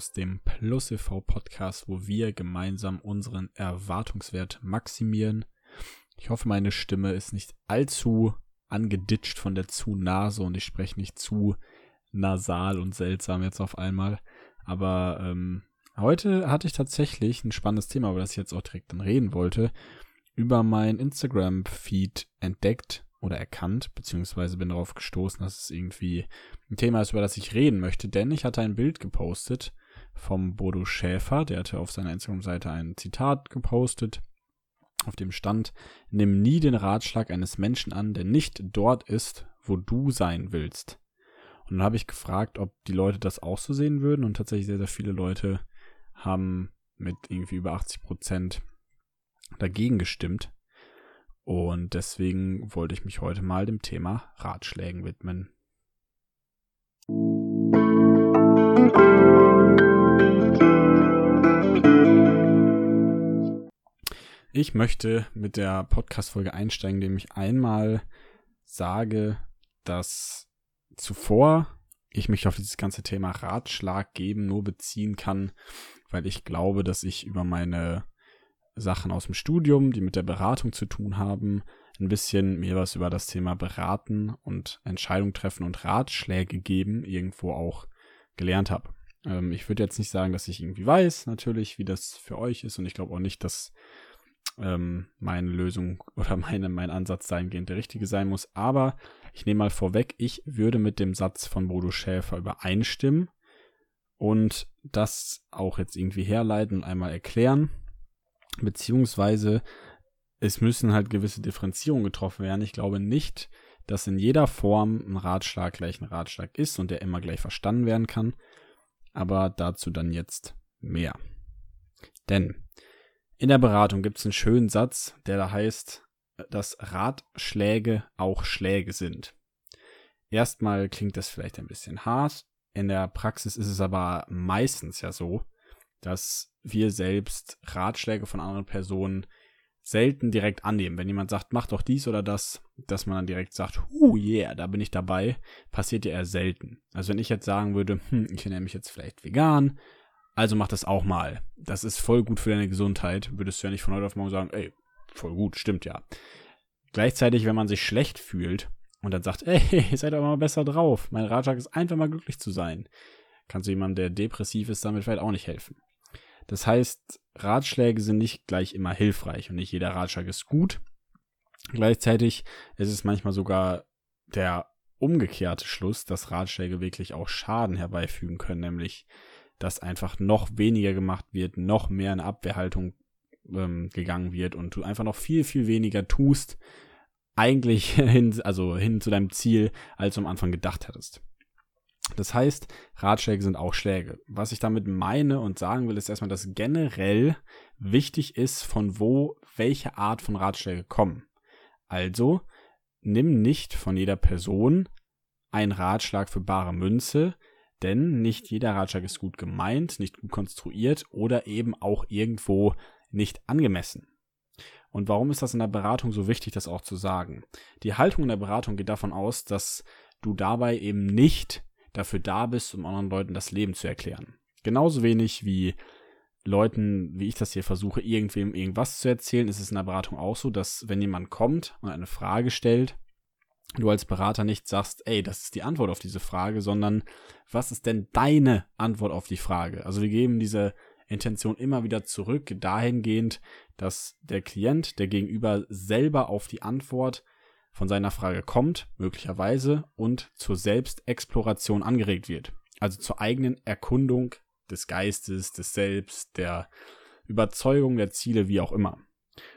aus dem Plus e.V. Podcast, wo wir gemeinsam unseren Erwartungswert maximieren. Ich hoffe, meine Stimme ist nicht allzu angeditscht von der Zu-Nase und ich spreche nicht zu nasal und seltsam jetzt auf einmal. Aber ähm, heute hatte ich tatsächlich ein spannendes Thema, über das ich jetzt auch direkt dann reden wollte, über mein Instagram-Feed entdeckt oder erkannt, beziehungsweise bin darauf gestoßen, dass es irgendwie ein Thema ist, über das ich reden möchte, denn ich hatte ein Bild gepostet vom Bodo Schäfer, der hatte auf seiner Instagram-Seite ein Zitat gepostet, auf dem stand, nimm nie den Ratschlag eines Menschen an, der nicht dort ist, wo du sein willst. Und dann habe ich gefragt, ob die Leute das auch so sehen würden und tatsächlich sehr, sehr viele Leute haben mit irgendwie über 80 Prozent dagegen gestimmt. Und deswegen wollte ich mich heute mal dem Thema Ratschlägen widmen. Ich möchte mit der Podcast-Folge einsteigen, indem ich einmal sage, dass zuvor ich mich auf dieses ganze Thema Ratschlag geben nur beziehen kann, weil ich glaube, dass ich über meine Sachen aus dem Studium, die mit der Beratung zu tun haben, ein bisschen mir was über das Thema Beraten und Entscheidung treffen und Ratschläge geben irgendwo auch gelernt habe. Ähm, ich würde jetzt nicht sagen, dass ich irgendwie weiß, natürlich, wie das für euch ist und ich glaube auch nicht, dass ähm, meine Lösung oder meine, mein Ansatz dahingehend der richtige sein muss. Aber ich nehme mal vorweg, ich würde mit dem Satz von Bodo Schäfer übereinstimmen und das auch jetzt irgendwie herleiten und einmal erklären beziehungsweise es müssen halt gewisse Differenzierungen getroffen werden. Ich glaube nicht, dass in jeder Form ein Ratschlag gleich ein Ratschlag ist und der immer gleich verstanden werden kann. Aber dazu dann jetzt mehr. Denn in der Beratung gibt es einen schönen Satz, der da heißt, dass Ratschläge auch Schläge sind. Erstmal klingt das vielleicht ein bisschen hart. In der Praxis ist es aber meistens ja so, dass wir selbst Ratschläge von anderen Personen selten direkt annehmen. Wenn jemand sagt, mach doch dies oder das, dass man dann direkt sagt, huh, yeah, da bin ich dabei, passiert ja eher selten. Also wenn ich jetzt sagen würde, hm, ich ernähre mich jetzt vielleicht vegan, also mach das auch mal. Das ist voll gut für deine Gesundheit. Würdest du ja nicht von heute auf morgen sagen, ey, voll gut, stimmt ja. Gleichzeitig, wenn man sich schlecht fühlt und dann sagt, ey, seid doch mal besser drauf. Mein Ratschlag ist einfach mal glücklich zu sein. Kannst du jemandem, der depressiv ist, damit vielleicht auch nicht helfen. Das heißt, Ratschläge sind nicht gleich immer hilfreich und nicht jeder Ratschlag ist gut. Gleichzeitig ist es manchmal sogar der umgekehrte Schluss, dass Ratschläge wirklich auch Schaden herbeifügen können, nämlich dass einfach noch weniger gemacht wird, noch mehr in Abwehrhaltung ähm, gegangen wird und du einfach noch viel, viel weniger tust, eigentlich hin, also hin zu deinem Ziel, als du am Anfang gedacht hattest. Das heißt, Ratschläge sind auch Schläge. Was ich damit meine und sagen will, ist erstmal, dass generell wichtig ist, von wo welche Art von Ratschläge kommen. Also, nimm nicht von jeder Person einen Ratschlag für bare Münze, denn nicht jeder Ratschlag ist gut gemeint, nicht gut konstruiert oder eben auch irgendwo nicht angemessen. Und warum ist das in der Beratung so wichtig, das auch zu sagen? Die Haltung in der Beratung geht davon aus, dass du dabei eben nicht dafür da bist, um anderen Leuten das Leben zu erklären. Genauso wenig wie Leuten, wie ich das hier versuche, irgendwem irgendwas zu erzählen, ist es in der Beratung auch so, dass wenn jemand kommt und eine Frage stellt, du als Berater nicht sagst, ey, das ist die Antwort auf diese Frage, sondern was ist denn deine Antwort auf die Frage? Also wir geben diese Intention immer wieder zurück, dahingehend, dass der Klient, der Gegenüber selber auf die Antwort von seiner Frage kommt, möglicherweise, und zur Selbstexploration angeregt wird. Also zur eigenen Erkundung des Geistes, des Selbst, der Überzeugung der Ziele, wie auch immer.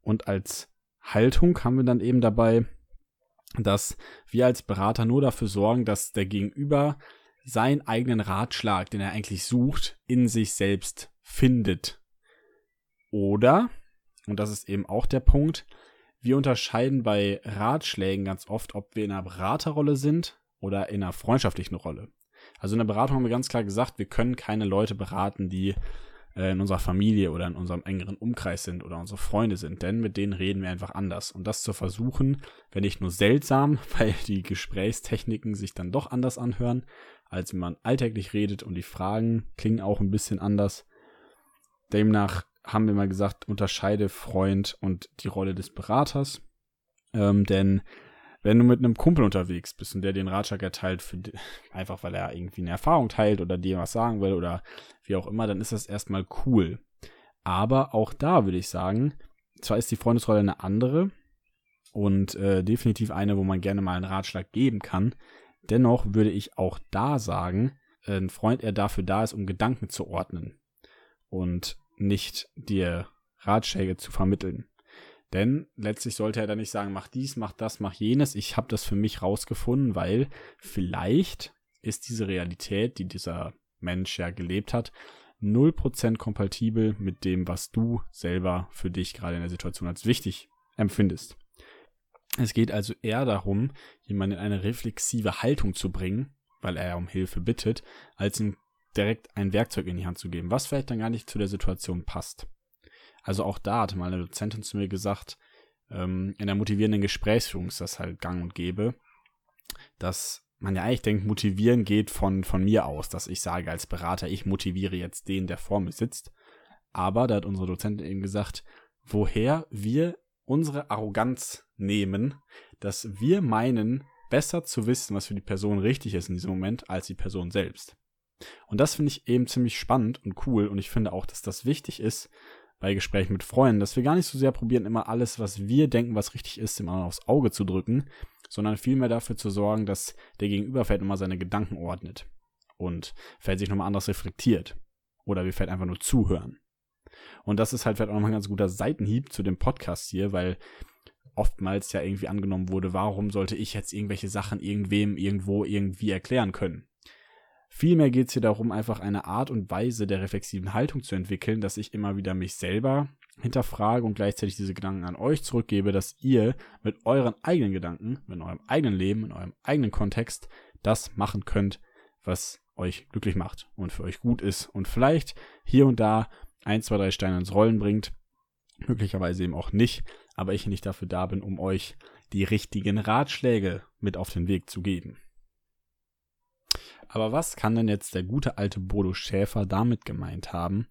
Und als Haltung haben wir dann eben dabei, dass wir als Berater nur dafür sorgen, dass der Gegenüber seinen eigenen Ratschlag, den er eigentlich sucht, in sich selbst findet. Oder, und das ist eben auch der Punkt, wir unterscheiden bei Ratschlägen ganz oft, ob wir in einer Beraterrolle sind oder in einer freundschaftlichen Rolle. Also in der Beratung haben wir ganz klar gesagt, wir können keine Leute beraten, die äh, in unserer Familie oder in unserem engeren Umkreis sind oder unsere Freunde sind, denn mit denen reden wir einfach anders. Und das zu versuchen, wäre nicht nur seltsam, weil die Gesprächstechniken sich dann doch anders anhören, als wenn man alltäglich redet und die Fragen klingen auch ein bisschen anders. Demnach haben wir mal gesagt, unterscheide Freund und die Rolle des Beraters. Ähm, denn wenn du mit einem Kumpel unterwegs bist und der den Ratschlag erteilt, für, einfach weil er irgendwie eine Erfahrung teilt oder dir was sagen will oder wie auch immer, dann ist das erstmal cool. Aber auch da würde ich sagen, zwar ist die Freundesrolle eine andere und äh, definitiv eine, wo man gerne mal einen Ratschlag geben kann. Dennoch würde ich auch da sagen, ein Freund er dafür da ist, um Gedanken zu ordnen und nicht dir Ratschläge zu vermitteln. Denn letztlich sollte er dann nicht sagen, mach dies, mach das, mach jenes. Ich habe das für mich rausgefunden, weil vielleicht ist diese Realität, die dieser Mensch ja gelebt hat, 0% kompatibel mit dem, was du selber für dich gerade in der Situation als wichtig empfindest. Es geht also eher darum, jemanden in eine reflexive Haltung zu bringen, weil er um Hilfe bittet, als ihm direkt ein Werkzeug in die Hand zu geben, was vielleicht dann gar nicht zu der Situation passt. Also auch da hatte mal eine Dozentin zu mir gesagt, ähm, in der motivierenden Gesprächsführung ist das halt gang und gäbe, dass man ja eigentlich denkt, motivieren geht von, von mir aus, dass ich sage als Berater, ich motiviere jetzt den, der vor mir sitzt. Aber da hat unsere Dozentin eben gesagt, woher wir unsere Arroganz nehmen, dass wir meinen, besser zu wissen, was für die Person richtig ist in diesem Moment, als die Person selbst. Und das finde ich eben ziemlich spannend und cool und ich finde auch, dass das wichtig ist, bei Gesprächen mit Freunden, dass wir gar nicht so sehr probieren, immer alles, was wir denken, was richtig ist, dem anderen aufs Auge zu drücken, sondern vielmehr dafür zu sorgen, dass der Gegenüber vielleicht nochmal seine Gedanken ordnet und vielleicht sich nochmal anders reflektiert. Oder wir vielleicht einfach nur zuhören. Und das ist halt vielleicht auch nochmal ein ganz guter Seitenhieb zu dem Podcast hier, weil oftmals ja irgendwie angenommen wurde, warum sollte ich jetzt irgendwelche Sachen irgendwem irgendwo irgendwie erklären können? Vielmehr geht es hier darum, einfach eine Art und Weise der reflexiven Haltung zu entwickeln, dass ich immer wieder mich selber hinterfrage und gleichzeitig diese Gedanken an euch zurückgebe, dass ihr mit euren eigenen Gedanken, mit eurem eigenen Leben, in eurem eigenen Kontext das machen könnt, was euch glücklich macht und für euch gut ist und vielleicht hier und da ein, zwei, drei Steine ins Rollen bringt, möglicherweise eben auch nicht, aber ich nicht dafür da bin, um euch die richtigen Ratschläge mit auf den Weg zu geben. Aber was kann denn jetzt der gute alte Bodo Schäfer damit gemeint haben,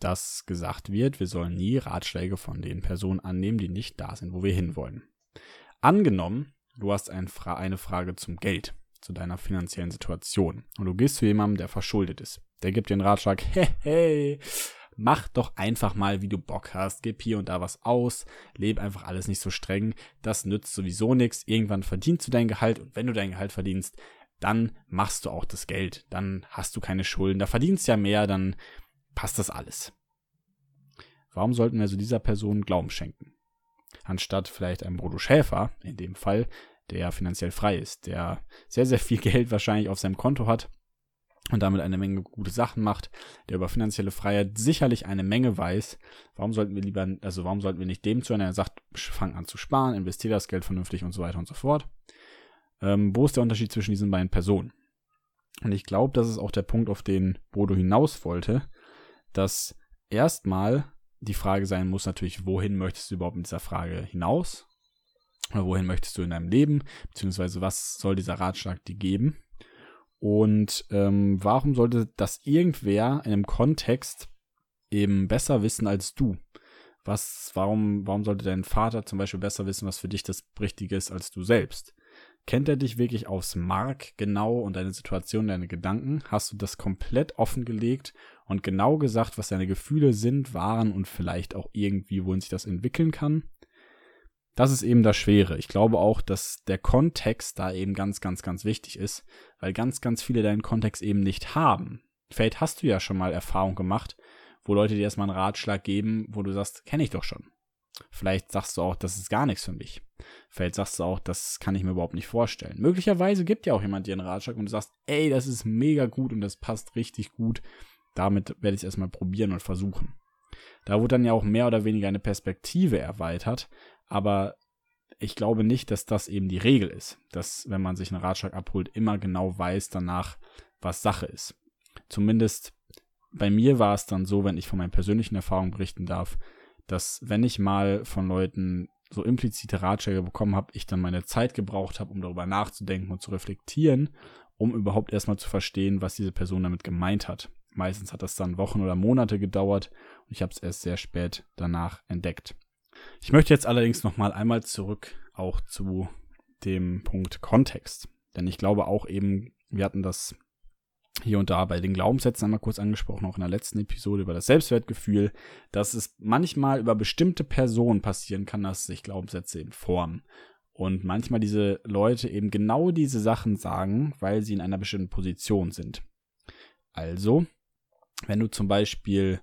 dass gesagt wird, wir sollen nie Ratschläge von den Personen annehmen, die nicht da sind, wo wir hinwollen? Angenommen, du hast ein Fra eine Frage zum Geld, zu deiner finanziellen Situation und du gehst zu jemandem, der verschuldet ist. Der gibt dir einen Ratschlag, hey, hey, mach doch einfach mal, wie du Bock hast, gib hier und da was aus, lebe einfach alles nicht so streng, das nützt sowieso nichts, irgendwann verdienst du dein Gehalt und wenn du dein Gehalt verdienst, dann machst du auch das Geld, dann hast du keine Schulden, da verdienst ja mehr, dann passt das alles. Warum sollten wir so dieser Person Glauben schenken? Anstatt vielleicht einem Bodo Schäfer, in dem Fall, der finanziell frei ist, der sehr, sehr viel Geld wahrscheinlich auf seinem Konto hat und damit eine Menge gute Sachen macht, der über finanzielle Freiheit sicherlich eine Menge weiß. Warum sollten wir lieber, also warum sollten wir nicht dem zuhören, der sagt, fang an zu sparen, investiere das Geld vernünftig und so weiter und so fort. Ähm, wo ist der Unterschied zwischen diesen beiden Personen? Und ich glaube, das ist auch der Punkt, auf den Bodo hinaus wollte, dass erstmal die Frage sein muss natürlich, wohin möchtest du überhaupt mit dieser Frage hinaus? Oder wohin möchtest du in deinem Leben? Beziehungsweise was soll dieser Ratschlag dir geben? Und ähm, warum sollte das irgendwer in einem Kontext eben besser wissen als du? Was, warum, warum sollte dein Vater zum Beispiel besser wissen, was für dich das Richtige ist als du selbst? Kennt er dich wirklich aufs Mark genau und deine Situation, deine Gedanken? Hast du das komplett offengelegt und genau gesagt, was deine Gefühle sind, waren und vielleicht auch irgendwie, wohin sich das entwickeln kann? Das ist eben das Schwere. Ich glaube auch, dass der Kontext da eben ganz, ganz, ganz wichtig ist, weil ganz, ganz viele deinen Kontext eben nicht haben. Vielleicht hast du ja schon mal Erfahrung gemacht, wo Leute dir erstmal einen Ratschlag geben, wo du sagst, kenne ich doch schon. Vielleicht sagst du auch, das ist gar nichts für mich. Vielleicht sagst du auch, das kann ich mir überhaupt nicht vorstellen. Möglicherweise gibt ja auch jemand dir einen Ratschlag und du sagst, ey, das ist mega gut und das passt richtig gut. Damit werde ich es erstmal probieren und versuchen. Da wurde dann ja auch mehr oder weniger eine Perspektive erweitert, aber ich glaube nicht, dass das eben die Regel ist, dass wenn man sich einen Ratschlag abholt, immer genau weiß danach, was Sache ist. Zumindest bei mir war es dann so, wenn ich von meinen persönlichen Erfahrungen berichten darf, dass wenn ich mal von Leuten so implizite Ratschläge bekommen habe, ich dann meine Zeit gebraucht habe, um darüber nachzudenken und zu reflektieren, um überhaupt erstmal zu verstehen, was diese Person damit gemeint hat. Meistens hat das dann Wochen oder Monate gedauert und ich habe es erst sehr spät danach entdeckt. Ich möchte jetzt allerdings noch mal einmal zurück auch zu dem Punkt Kontext, denn ich glaube auch eben, wir hatten das hier und da bei den Glaubenssätzen einmal kurz angesprochen, auch in der letzten Episode über das Selbstwertgefühl, dass es manchmal über bestimmte Personen passieren kann, dass sich Glaubenssätze eben formen. Und manchmal diese Leute eben genau diese Sachen sagen, weil sie in einer bestimmten Position sind. Also, wenn du zum Beispiel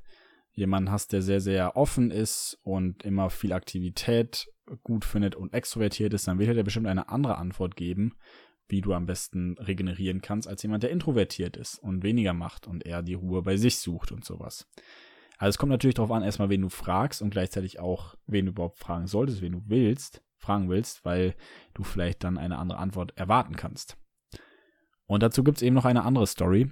jemanden hast, der sehr, sehr offen ist und immer viel Aktivität gut findet und extrovertiert ist, dann wird er dir bestimmt eine andere Antwort geben, wie du am besten regenerieren kannst, als jemand, der introvertiert ist und weniger macht und eher die Ruhe bei sich sucht und sowas. Also es kommt natürlich darauf an, erstmal, wen du fragst und gleichzeitig auch, wen du überhaupt fragen solltest, wen du willst, fragen willst, weil du vielleicht dann eine andere Antwort erwarten kannst. Und dazu gibt es eben noch eine andere Story,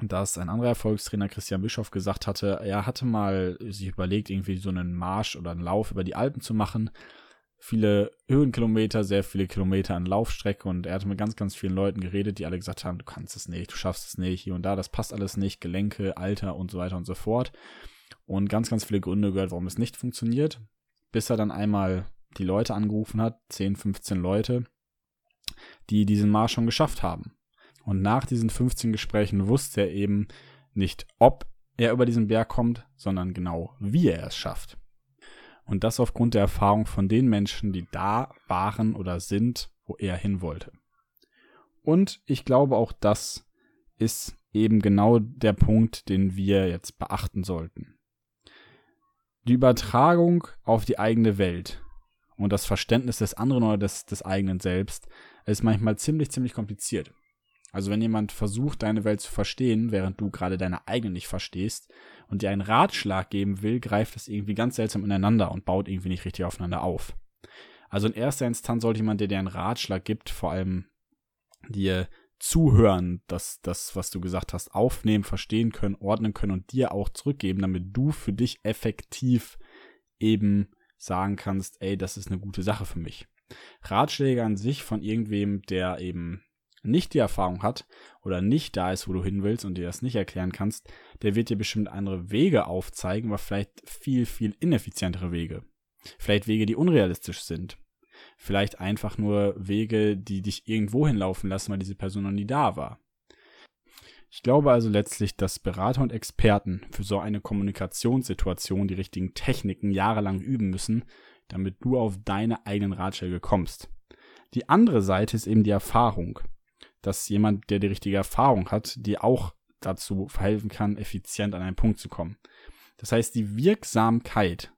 dass ein anderer Erfolgstrainer Christian Bischoff gesagt hatte, er hatte mal sich überlegt, irgendwie so einen Marsch oder einen Lauf über die Alpen zu machen viele Höhenkilometer, sehr viele Kilometer an Laufstrecke und er hat mit ganz, ganz vielen Leuten geredet, die alle gesagt haben, du kannst es nicht, du schaffst es nicht, hier und da, das passt alles nicht, Gelenke, Alter und so weiter und so fort. Und ganz, ganz viele Gründe gehört, warum es nicht funktioniert, bis er dann einmal die Leute angerufen hat, 10, 15 Leute, die diesen Marsch schon geschafft haben. Und nach diesen 15 Gesprächen wusste er eben nicht, ob er über diesen Berg kommt, sondern genau, wie er es schafft. Und das aufgrund der Erfahrung von den Menschen, die da waren oder sind, wo er hin wollte. Und ich glaube auch das ist eben genau der Punkt, den wir jetzt beachten sollten. Die Übertragung auf die eigene Welt und das Verständnis des anderen oder des, des eigenen Selbst ist manchmal ziemlich, ziemlich kompliziert. Also wenn jemand versucht, deine Welt zu verstehen, während du gerade deine eigene nicht verstehst und dir einen Ratschlag geben will, greift es irgendwie ganz seltsam ineinander und baut irgendwie nicht richtig aufeinander auf. Also in erster Instanz sollte jemand, der dir einen Ratschlag gibt, vor allem dir zuhören, dass das, was du gesagt hast, aufnehmen, verstehen können, ordnen können und dir auch zurückgeben, damit du für dich effektiv eben sagen kannst, ey, das ist eine gute Sache für mich. Ratschläge an sich von irgendwem, der eben nicht die Erfahrung hat oder nicht da ist, wo du hin willst und dir das nicht erklären kannst, der wird dir bestimmt andere Wege aufzeigen, aber vielleicht viel, viel ineffizientere Wege. Vielleicht Wege, die unrealistisch sind. Vielleicht einfach nur Wege, die dich irgendwo hinlaufen lassen, weil diese Person noch nie da war. Ich glaube also letztlich, dass Berater und Experten für so eine Kommunikationssituation die richtigen Techniken jahrelang üben müssen, damit du auf deine eigenen Ratschläge kommst. Die andere Seite ist eben die Erfahrung dass jemand, der die richtige Erfahrung hat, dir auch dazu verhelfen kann, effizient an einen Punkt zu kommen. Das heißt, die Wirksamkeit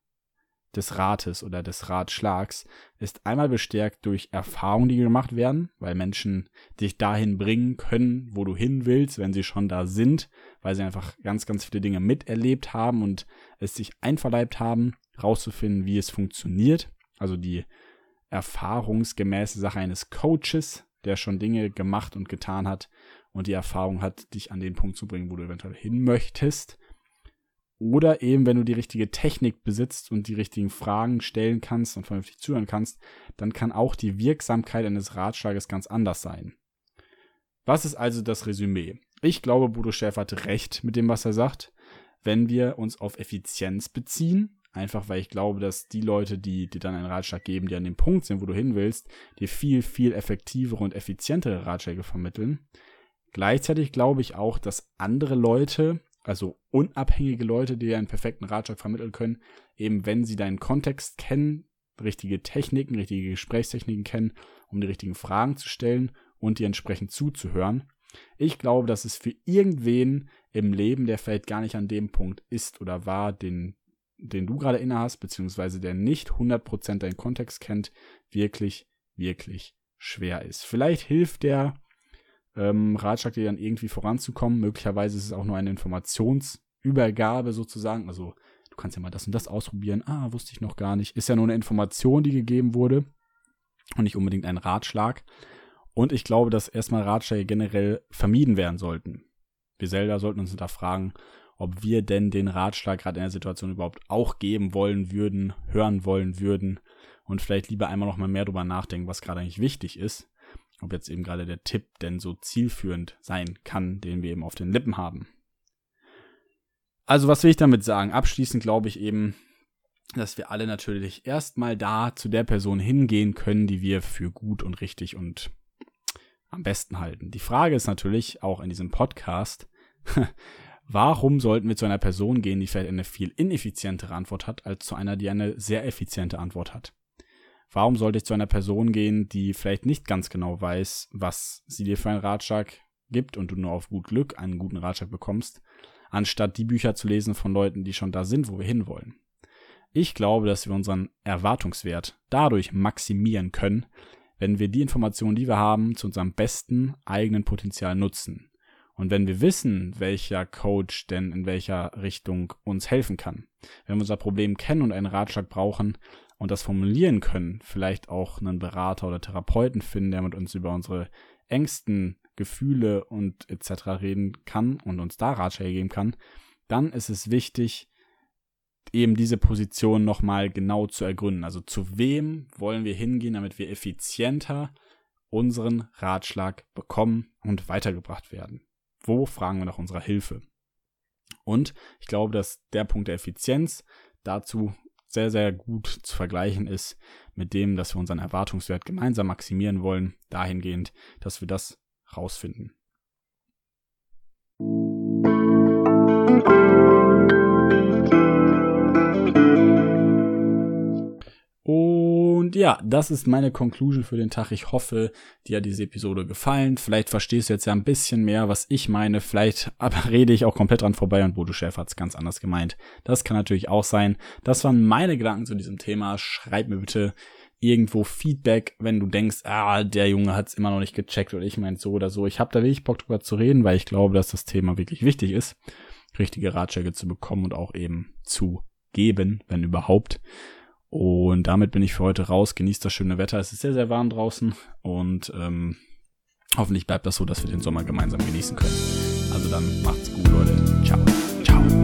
des Rates oder des Ratschlags ist einmal bestärkt durch Erfahrungen, die gemacht werden, weil Menschen dich dahin bringen können, wo du hin willst, wenn sie schon da sind, weil sie einfach ganz, ganz viele Dinge miterlebt haben und es sich einverleibt haben, rauszufinden, wie es funktioniert. Also die erfahrungsgemäße Sache eines Coaches, der schon Dinge gemacht und getan hat und die Erfahrung hat, dich an den Punkt zu bringen, wo du eventuell hin möchtest. Oder eben, wenn du die richtige Technik besitzt und die richtigen Fragen stellen kannst und vernünftig zuhören kannst, dann kann auch die Wirksamkeit eines Ratschlages ganz anders sein. Was ist also das Resümee? Ich glaube, Bodo Schäfer hat recht mit dem, was er sagt. Wenn wir uns auf Effizienz beziehen, Einfach weil ich glaube, dass die Leute, die dir dann einen Ratschlag geben, die an dem Punkt sind, wo du hin willst, dir viel, viel effektivere und effizientere Ratschläge vermitteln. Gleichzeitig glaube ich auch, dass andere Leute, also unabhängige Leute, die dir einen perfekten Ratschlag vermitteln können, eben wenn sie deinen Kontext kennen, richtige Techniken, richtige Gesprächstechniken kennen, um die richtigen Fragen zu stellen und dir entsprechend zuzuhören. Ich glaube, dass es für irgendwen im Leben, der vielleicht gar nicht an dem Punkt ist oder war, den den du gerade innehast, beziehungsweise der nicht 100% deinen Kontext kennt, wirklich, wirklich schwer ist. Vielleicht hilft der ähm, Ratschlag dir dann irgendwie voranzukommen. Möglicherweise ist es auch nur eine Informationsübergabe sozusagen. Also du kannst ja mal das und das ausprobieren. Ah, wusste ich noch gar nicht. Ist ja nur eine Information, die gegeben wurde und nicht unbedingt ein Ratschlag. Und ich glaube, dass erstmal Ratschläge generell vermieden werden sollten. Wir selber sollten uns hinterfragen, ob wir denn den Ratschlag gerade in der Situation überhaupt auch geben wollen würden, hören wollen würden und vielleicht lieber einmal noch mal mehr drüber nachdenken, was gerade eigentlich wichtig ist, ob jetzt eben gerade der Tipp denn so zielführend sein kann, den wir eben auf den Lippen haben. Also was will ich damit sagen? Abschließend glaube ich eben, dass wir alle natürlich erstmal da zu der Person hingehen können, die wir für gut und richtig und am besten halten. Die Frage ist natürlich auch in diesem Podcast, warum sollten wir zu einer Person gehen, die vielleicht eine viel ineffizientere Antwort hat, als zu einer, die eine sehr effiziente Antwort hat? Warum sollte ich zu einer Person gehen, die vielleicht nicht ganz genau weiß, was sie dir für einen Ratschlag gibt und du nur auf gut Glück einen guten Ratschlag bekommst, anstatt die Bücher zu lesen von Leuten, die schon da sind, wo wir hinwollen? Ich glaube, dass wir unseren Erwartungswert dadurch maximieren können, wenn wir die Informationen, die wir haben, zu unserem besten eigenen Potenzial nutzen. Und wenn wir wissen, welcher Coach denn in welcher Richtung uns helfen kann, wenn wir unser Problem kennen und einen Ratschlag brauchen und das formulieren können, vielleicht auch einen Berater oder Therapeuten finden, der mit uns über unsere engsten Gefühle und etc. reden kann und uns da Ratschläge geben kann, dann ist es wichtig, eben diese Position nochmal genau zu ergründen. Also zu wem wollen wir hingehen, damit wir effizienter unseren Ratschlag bekommen und weitergebracht werden. Wo fragen wir nach unserer Hilfe? Und ich glaube, dass der Punkt der Effizienz dazu sehr, sehr gut zu vergleichen ist mit dem, dass wir unseren Erwartungswert gemeinsam maximieren wollen, dahingehend, dass wir das rausfinden. Und ja, das ist meine Conclusion für den Tag. Ich hoffe, dir hat diese Episode gefallen. Vielleicht verstehst du jetzt ja ein bisschen mehr, was ich meine. Vielleicht aber rede ich auch komplett dran vorbei und Bodo Chef hat es ganz anders gemeint. Das kann natürlich auch sein. Das waren meine Gedanken zu diesem Thema. Schreib mir bitte irgendwo Feedback, wenn du denkst, ah, der Junge hat es immer noch nicht gecheckt oder ich meine so oder so. Ich habe da wirklich Bock drüber zu reden, weil ich glaube, dass das Thema wirklich wichtig ist, richtige Ratschläge zu bekommen und auch eben zu geben, wenn überhaupt. Und damit bin ich für heute raus. Genießt das schöne Wetter. Es ist sehr, sehr warm draußen. Und ähm, hoffentlich bleibt das so, dass wir den Sommer gemeinsam genießen können. Also dann macht's gut, Leute. Ciao. Ciao.